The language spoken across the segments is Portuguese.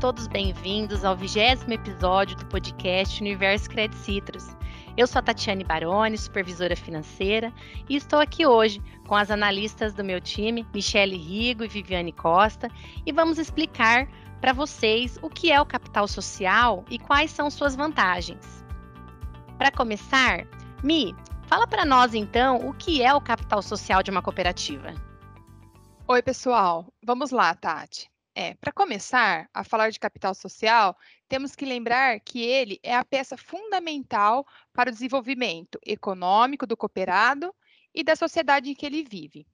todos bem-vindos ao vigésimo episódio do podcast Universo Credit Citrus. Eu sou a Tatiane Baroni, supervisora financeira, e estou aqui hoje com as analistas do meu time, Michele Rigo e Viviane Costa, e vamos explicar para vocês o que é o capital social e quais são suas vantagens. Para começar, Mi, fala para nós então o que é o capital social de uma cooperativa. Oi, pessoal. Vamos lá, Tati. É, para começar a falar de capital social, temos que lembrar que ele é a peça fundamental para o desenvolvimento econômico do cooperado e da sociedade em que ele vive.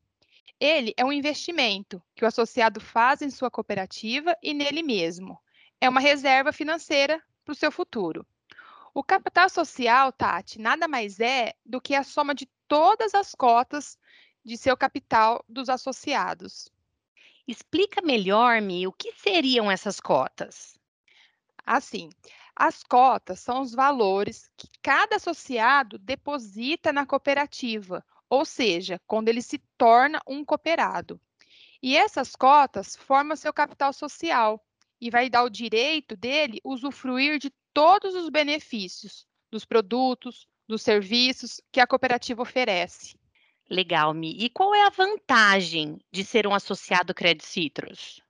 Ele é um investimento que o associado faz em sua cooperativa e nele mesmo. É uma reserva financeira para o seu futuro. O capital social, Tati, nada mais é do que a soma de todas as cotas de seu capital dos associados. Explica melhor, me o que seriam essas cotas? Assim, as cotas são os valores que cada associado deposita na cooperativa, ou seja, quando ele se torna um cooperado. E essas cotas formam seu capital social e vai dar o direito dele usufruir de todos os benefícios dos produtos, dos serviços que a cooperativa oferece. Legal, Mi. E qual é a vantagem de ser um associado Credit Citrus?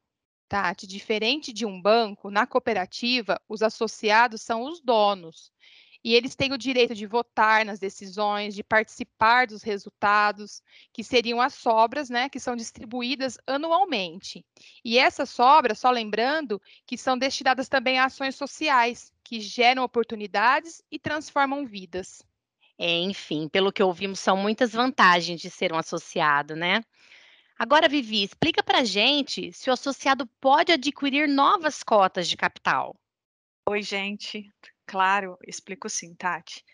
Tati, diferente de um banco, na cooperativa, os associados são os donos. E eles têm o direito de votar nas decisões, de participar dos resultados, que seriam as sobras, né, que são distribuídas anualmente. E essas sobras, só lembrando, que são destinadas também a ações sociais, que geram oportunidades e transformam vidas. É, enfim, pelo que ouvimos, são muitas vantagens de ser um associado, né? Agora, Vivi, explica para gente se o associado pode adquirir novas cotas de capital. Oi, gente. Claro, explico sim, Tati.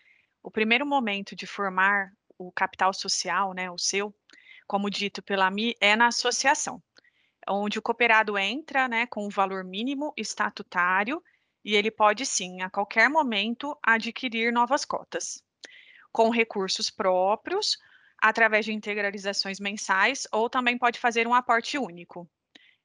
O primeiro momento de formar o capital social, né, o seu, como dito pela Mi, é na associação, onde o cooperado entra, né, com o valor mínimo estatutário e ele pode sim, a qualquer momento, adquirir novas cotas com recursos próprios, através de integralizações mensais, ou também pode fazer um aporte único.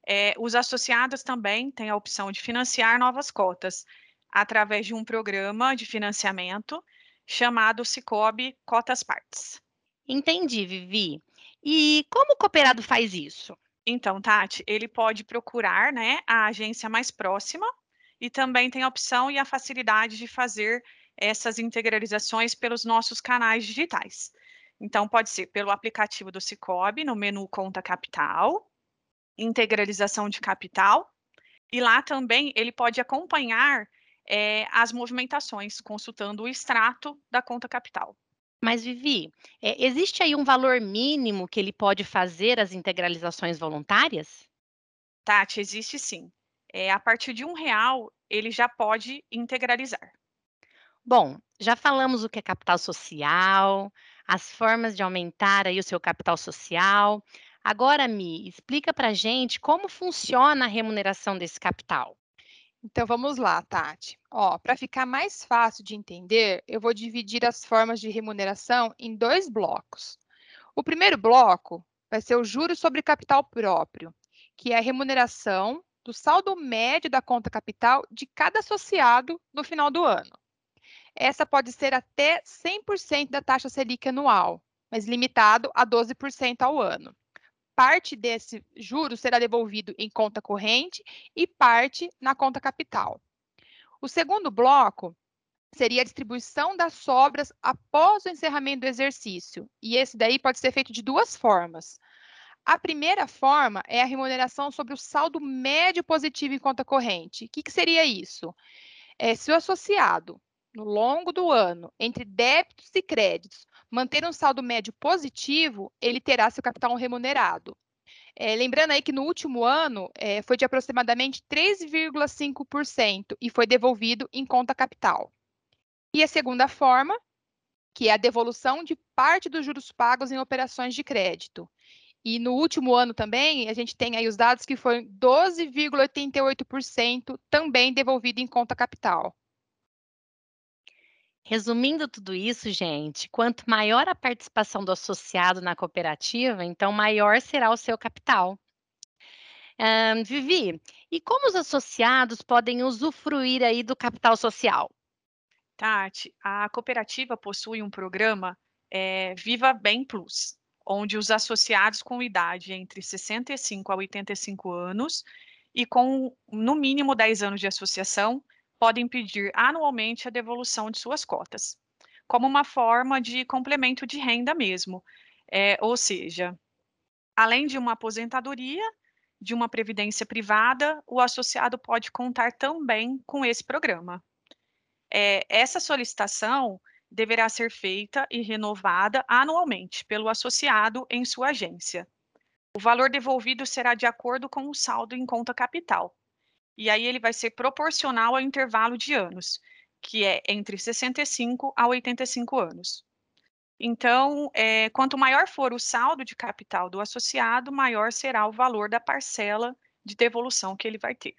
É, os associados também têm a opção de financiar novas cotas, através de um programa de financiamento chamado Cicobi Cotas Partes. Entendi, Vivi. E como o cooperado faz isso? Então, Tati, ele pode procurar né, a agência mais próxima e também tem a opção e a facilidade de fazer essas integralizações pelos nossos canais digitais. Então, pode ser pelo aplicativo do Cicobi, no menu Conta Capital, integralização de capital, e lá também ele pode acompanhar é, as movimentações, consultando o extrato da conta capital. Mas, Vivi, é, existe aí um valor mínimo que ele pode fazer as integralizações voluntárias? Tati, existe sim. É, a partir de um real, ele já pode integralizar. Bom, já falamos o que é capital social, as formas de aumentar aí o seu capital social. Agora, Mi, explica para gente como funciona a remuneração desse capital. Então vamos lá, Tati. Ó, para ficar mais fácil de entender, eu vou dividir as formas de remuneração em dois blocos. O primeiro bloco vai ser o juros sobre capital próprio, que é a remuneração do saldo médio da conta capital de cada associado no final do ano. Essa pode ser até 100% da taxa Selic anual, mas limitado a 12% ao ano. Parte desse juro será devolvido em conta corrente e parte na conta capital. O segundo bloco seria a distribuição das sobras após o encerramento do exercício, e esse daí pode ser feito de duas formas. A primeira forma é a remuneração sobre o saldo médio positivo em conta corrente. O que, que seria isso? É, se o associado no longo do ano, entre débitos e créditos, manter um saldo médio positivo, ele terá seu capital remunerado. É, lembrando aí que no último ano é, foi de aproximadamente 3,5% e foi devolvido em conta capital. E a segunda forma, que é a devolução de parte dos juros pagos em operações de crédito. E no último ano também, a gente tem aí os dados que foi 12,88% também devolvido em conta capital. Resumindo tudo isso, gente, quanto maior a participação do associado na cooperativa, então maior será o seu capital. Um, Vivi, e como os associados podem usufruir aí do capital social? Tati, a cooperativa possui um programa é, Viva Bem Plus, onde os associados com idade entre 65 a 85 anos e com no mínimo 10 anos de associação podem pedir anualmente a devolução de suas cotas, como uma forma de complemento de renda mesmo. É, ou seja, além de uma aposentadoria, de uma previdência privada, o associado pode contar também com esse programa. É, essa solicitação deverá ser feita e renovada anualmente pelo associado em sua agência. O valor devolvido será de acordo com o saldo em conta capital. E aí ele vai ser proporcional ao intervalo de anos, que é entre 65 a 85 anos. Então, é, quanto maior for o saldo de capital do associado, maior será o valor da parcela de devolução que ele vai ter.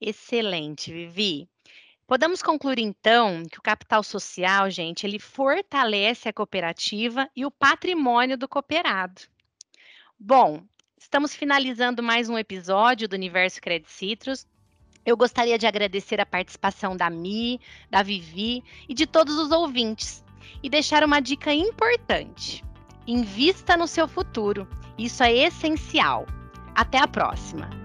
Excelente, Vivi. Podemos concluir então que o capital social, gente, ele fortalece a cooperativa e o patrimônio do cooperado. Bom, estamos finalizando mais um episódio do Universo Credit Citrus. Eu gostaria de agradecer a participação da Mi, da Vivi e de todos os ouvintes e deixar uma dica importante. Invista no seu futuro. Isso é essencial. Até a próxima!